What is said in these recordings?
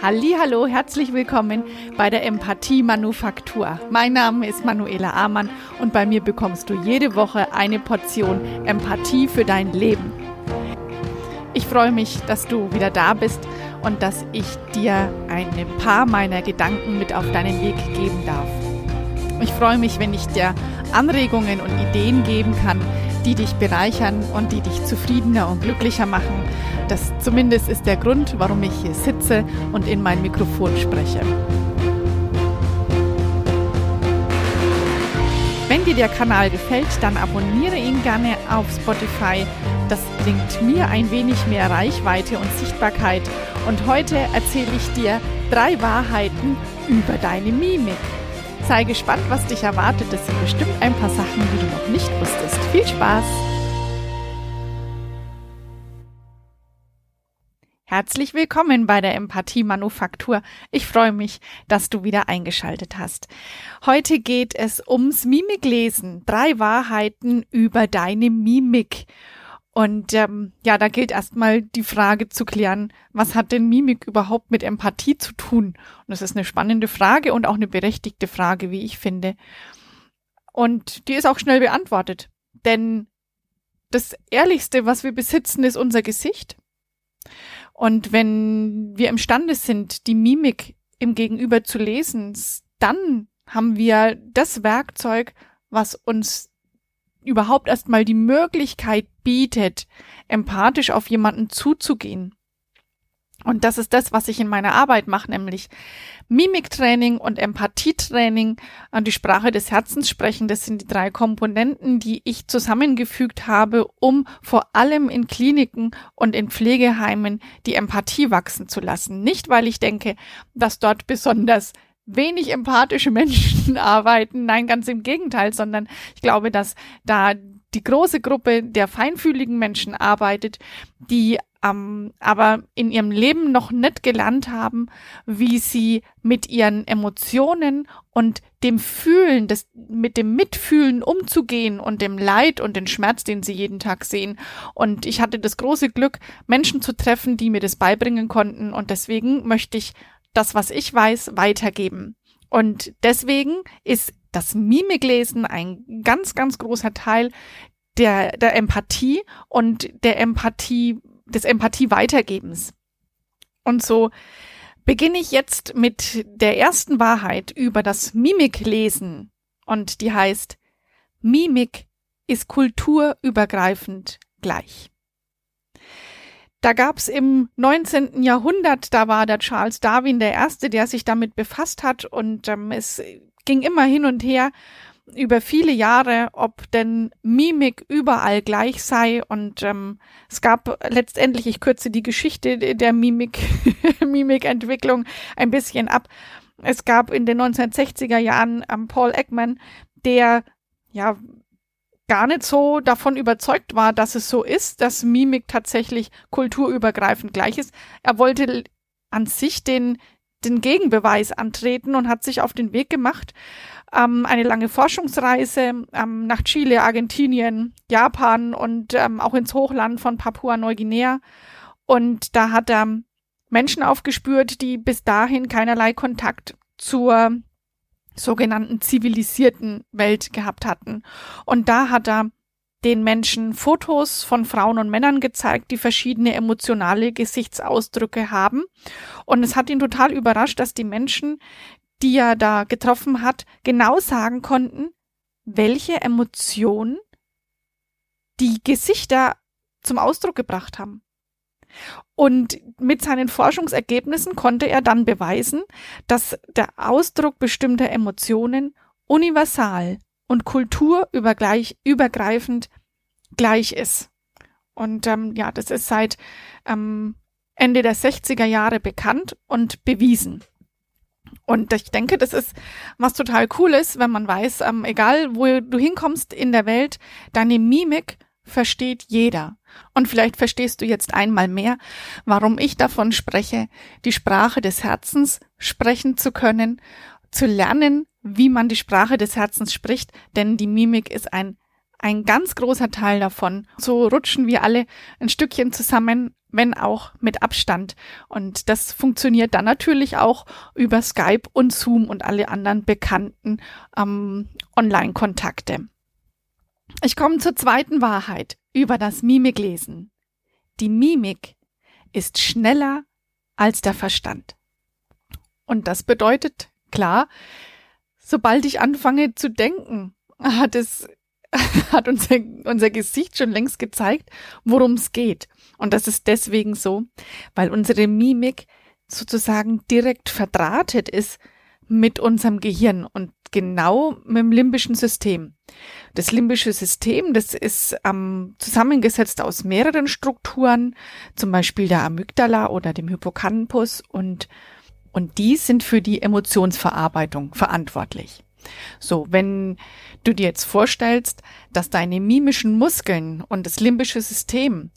Hallo, herzlich willkommen bei der Empathie Manufaktur. Mein Name ist Manuela Amann und bei mir bekommst du jede Woche eine Portion Empathie für dein Leben. Ich freue mich, dass du wieder da bist und dass ich dir ein paar meiner Gedanken mit auf deinen Weg geben darf. Ich freue mich, wenn ich dir Anregungen und Ideen geben kann, die dich bereichern und die dich zufriedener und glücklicher machen. Das zumindest ist der Grund, warum ich hier sitze und in mein Mikrofon spreche. Wenn dir der Kanal gefällt, dann abonniere ihn gerne auf Spotify. Das bringt mir ein wenig mehr Reichweite und Sichtbarkeit. Und heute erzähle ich dir drei Wahrheiten über deine Mimik. Sei gespannt, was dich erwartet. Es sind bestimmt ein paar Sachen, die du noch nicht wusstest. Viel Spaß! Herzlich willkommen bei der Empathie Manufaktur. Ich freue mich, dass du wieder eingeschaltet hast. Heute geht es ums Mimiklesen. Drei Wahrheiten über deine Mimik. Und ähm, ja, da gilt erstmal die Frage zu klären, was hat denn Mimik überhaupt mit Empathie zu tun? Und das ist eine spannende Frage und auch eine berechtigte Frage, wie ich finde. Und die ist auch schnell beantwortet. Denn das Ehrlichste, was wir besitzen, ist unser Gesicht. Und wenn wir imstande sind, die Mimik im Gegenüber zu lesen, dann haben wir das Werkzeug, was uns überhaupt erstmal die Möglichkeit bietet, empathisch auf jemanden zuzugehen. Und das ist das, was ich in meiner Arbeit mache, nämlich Mimiktraining und Empathietraining an die Sprache des Herzens sprechen. Das sind die drei Komponenten, die ich zusammengefügt habe, um vor allem in Kliniken und in Pflegeheimen die Empathie wachsen zu lassen. Nicht, weil ich denke, dass dort besonders wenig empathische Menschen arbeiten. Nein, ganz im Gegenteil, sondern ich glaube, dass da die große Gruppe der feinfühligen Menschen arbeitet, die ähm, aber in ihrem Leben noch nicht gelernt haben, wie sie mit ihren Emotionen und dem Fühlen, des, mit dem Mitfühlen umzugehen und dem Leid und den Schmerz, den sie jeden Tag sehen. Und ich hatte das große Glück, Menschen zu treffen, die mir das beibringen konnten. Und deswegen möchte ich das, was ich weiß, weitergeben. Und deswegen ist das Mimiklesen ein ganz, ganz großer Teil der, der Empathie und der Empathie, des Empathie weitergebens. Und so beginne ich jetzt mit der ersten Wahrheit über das Mimiklesen. Und die heißt, Mimik ist kulturübergreifend gleich. Da gab's im 19. Jahrhundert, da war der Charles Darwin der Erste, der sich damit befasst hat und ähm, es ging immer hin und her über viele Jahre, ob denn Mimik überall gleich sei und ähm, es gab letztendlich, ich kürze die Geschichte der Mimik, Mimikentwicklung ein bisschen ab. Es gab in den 1960er Jahren ähm, Paul Ekman, der ja gar nicht so davon überzeugt war, dass es so ist, dass Mimik tatsächlich kulturübergreifend gleich ist. Er wollte an sich den, den Gegenbeweis antreten und hat sich auf den Weg gemacht, ähm, eine lange Forschungsreise ähm, nach Chile, Argentinien, Japan und ähm, auch ins Hochland von Papua-Neuguinea. Und da hat er Menschen aufgespürt, die bis dahin keinerlei Kontakt zur sogenannten zivilisierten Welt gehabt hatten. Und da hat er den Menschen Fotos von Frauen und Männern gezeigt, die verschiedene emotionale Gesichtsausdrücke haben. Und es hat ihn total überrascht, dass die Menschen, die er da getroffen hat, genau sagen konnten, welche Emotionen die Gesichter zum Ausdruck gebracht haben. Und mit seinen Forschungsergebnissen konnte er dann beweisen, dass der Ausdruck bestimmter Emotionen universal und kulturübergreifend gleich ist. Und ähm, ja, das ist seit ähm, Ende der 60er Jahre bekannt und bewiesen. Und ich denke, das ist was total cool ist, wenn man weiß, ähm, egal wo du hinkommst in der Welt, deine Mimik versteht jeder. Und vielleicht verstehst du jetzt einmal mehr, warum ich davon spreche, die Sprache des Herzens sprechen zu können, zu lernen, wie man die Sprache des Herzens spricht, denn die Mimik ist ein ein ganz großer Teil davon. So rutschen wir alle ein Stückchen zusammen, wenn auch mit Abstand. Und das funktioniert dann natürlich auch über Skype und Zoom und alle anderen bekannten ähm, Online-Kontakte. Ich komme zur zweiten Wahrheit über das Mimiklesen. Die Mimik ist schneller als der Verstand. Und das bedeutet, klar, sobald ich anfange zu denken, hat es hat unser, unser Gesicht schon längst gezeigt, worum es geht. Und das ist deswegen so, weil unsere Mimik sozusagen direkt verdrahtet ist mit unserem Gehirn und genau mit dem limbischen System. Das limbische System, das ist ähm, zusammengesetzt aus mehreren Strukturen, zum Beispiel der Amygdala oder dem Hippocampus und, und die sind für die Emotionsverarbeitung verantwortlich. So, wenn du dir jetzt vorstellst, dass deine mimischen Muskeln und das limbische System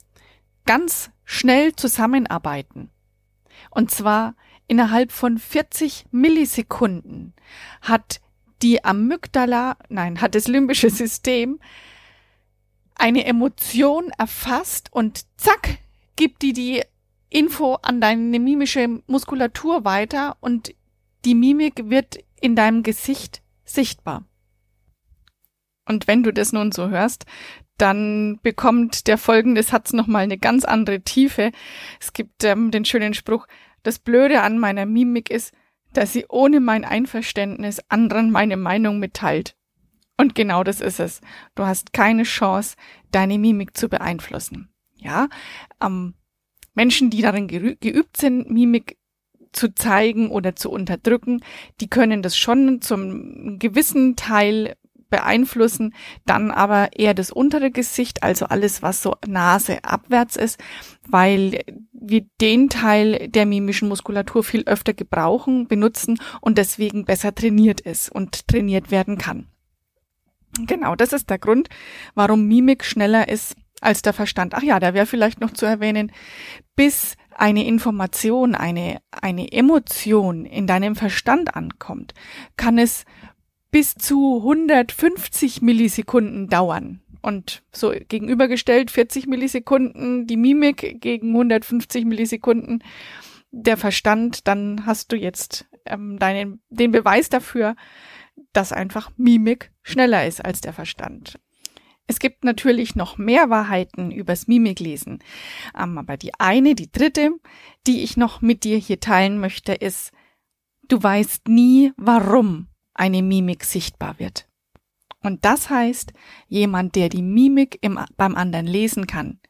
ganz schnell zusammenarbeiten, und zwar innerhalb von 40 Millisekunden, hat die Amygdala, nein, hat das limbische System eine Emotion erfasst und zack, gibt die die Info an deine mimische Muskulatur weiter und die Mimik wird in deinem Gesicht sichtbar. Und wenn du das nun so hörst, dann bekommt der folgende Satz nochmal eine ganz andere Tiefe. Es gibt ähm, den schönen Spruch, das Blöde an meiner Mimik ist, dass sie ohne mein Einverständnis anderen meine Meinung mitteilt. Und genau das ist es. Du hast keine Chance, deine Mimik zu beeinflussen. Ja, ähm, Menschen, die darin geübt sind, Mimik zu zeigen oder zu unterdrücken. Die können das schon zum gewissen Teil beeinflussen, dann aber eher das untere Gesicht, also alles, was so Nase abwärts ist, weil wir den Teil der mimischen Muskulatur viel öfter gebrauchen, benutzen und deswegen besser trainiert ist und trainiert werden kann. Genau, das ist der Grund, warum Mimik schneller ist als der Verstand. Ach ja, da wäre vielleicht noch zu erwähnen, bis eine Information, eine, eine Emotion in deinem Verstand ankommt, kann es bis zu 150 Millisekunden dauern. Und so gegenübergestellt 40 Millisekunden die Mimik gegen 150 Millisekunden der Verstand, dann hast du jetzt ähm, deinen, den Beweis dafür, dass einfach Mimik schneller ist als der Verstand. Es gibt natürlich noch mehr Wahrheiten übers Mimiklesen. Ähm, aber die eine, die dritte, die ich noch mit dir hier teilen möchte, ist, du weißt nie, warum eine Mimik sichtbar wird. Und das heißt, jemand, der die Mimik im, beim anderen lesen kann,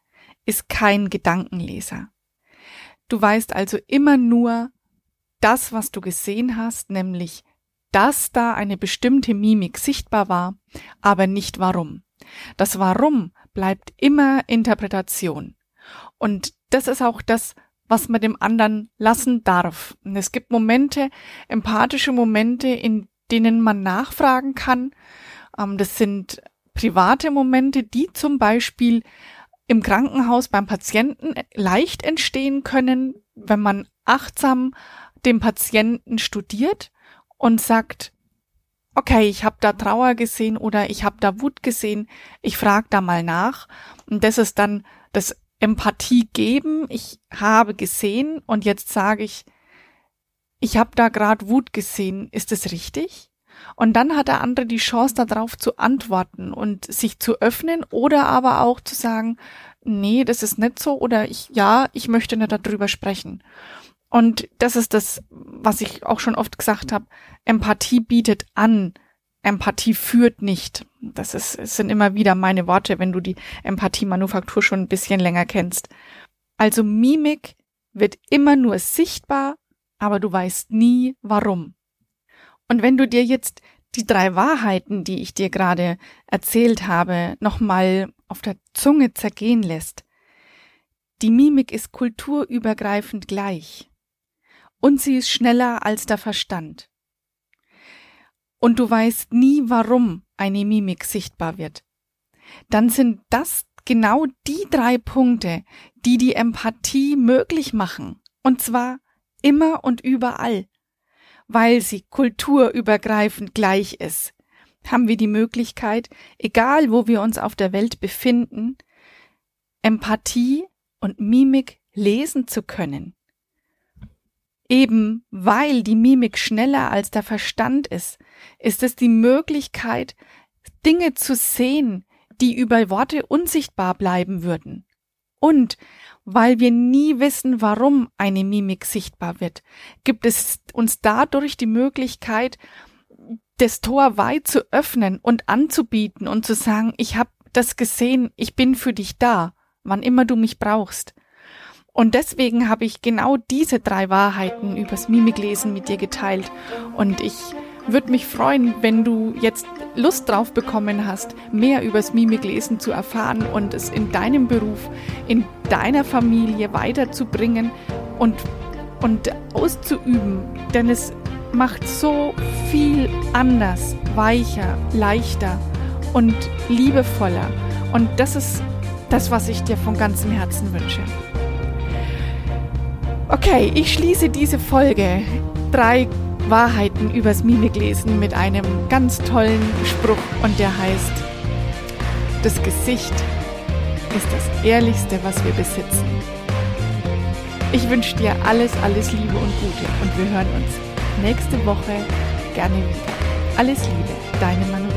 ist kein Gedankenleser. Du weißt also immer nur das, was du gesehen hast, nämlich, dass da eine bestimmte Mimik sichtbar war, aber nicht warum. Das Warum bleibt immer Interpretation. Und das ist auch das, was man dem anderen lassen darf. Und es gibt Momente, empathische Momente, in denen man nachfragen kann. Ähm, das sind private Momente, die zum Beispiel im Krankenhaus beim Patienten leicht entstehen können, wenn man achtsam den Patienten studiert und sagt, okay, ich habe da Trauer gesehen oder ich habe da Wut gesehen, ich frage da mal nach. Und das ist dann das Empathie geben. Ich habe gesehen und jetzt sage ich, ich habe da gerade Wut gesehen, ist es richtig? Und dann hat der andere die Chance darauf zu antworten und sich zu öffnen oder aber auch zu sagen, nee, das ist nicht so oder ich, ja, ich möchte nicht darüber sprechen. Und das ist das, was ich auch schon oft gesagt habe. Empathie bietet an. Empathie führt nicht. Das ist, sind immer wieder meine Worte, wenn du die Empathie-Manufaktur schon ein bisschen länger kennst. Also Mimik wird immer nur sichtbar, aber du weißt nie warum. Und wenn du dir jetzt die drei Wahrheiten, die ich dir gerade erzählt habe, nochmal auf der Zunge zergehen lässt. Die Mimik ist kulturübergreifend gleich und sie ist schneller als der Verstand. Und du weißt nie, warum eine Mimik sichtbar wird. Dann sind das genau die drei Punkte, die die Empathie möglich machen. Und zwar immer und überall, weil sie kulturübergreifend gleich ist, haben wir die Möglichkeit, egal wo wir uns auf der Welt befinden, Empathie und Mimik lesen zu können. Eben weil die Mimik schneller als der Verstand ist, ist es die Möglichkeit, Dinge zu sehen, die über Worte unsichtbar bleiben würden. Und weil wir nie wissen, warum eine Mimik sichtbar wird, gibt es uns dadurch die Möglichkeit, das Tor weit zu öffnen und anzubieten und zu sagen, ich habe das gesehen, ich bin für dich da, wann immer du mich brauchst. Und deswegen habe ich genau diese drei Wahrheiten übers Mimiklesen mit dir geteilt. Und ich würde mich freuen, wenn du jetzt Lust drauf bekommen hast, mehr übers Mimiklesen zu erfahren und es in deinem Beruf, in deiner Familie weiterzubringen und, und auszuüben. Denn es macht so viel anders, weicher, leichter und liebevoller. Und das ist das, was ich dir von ganzem Herzen wünsche. Okay, ich schließe diese Folge. Drei Wahrheiten übers Mimiklesen mit einem ganz tollen Spruch und der heißt, das Gesicht ist das Ehrlichste, was wir besitzen. Ich wünsche dir alles, alles Liebe und Gute und wir hören uns nächste Woche gerne wieder. Alles Liebe, deine Manuela.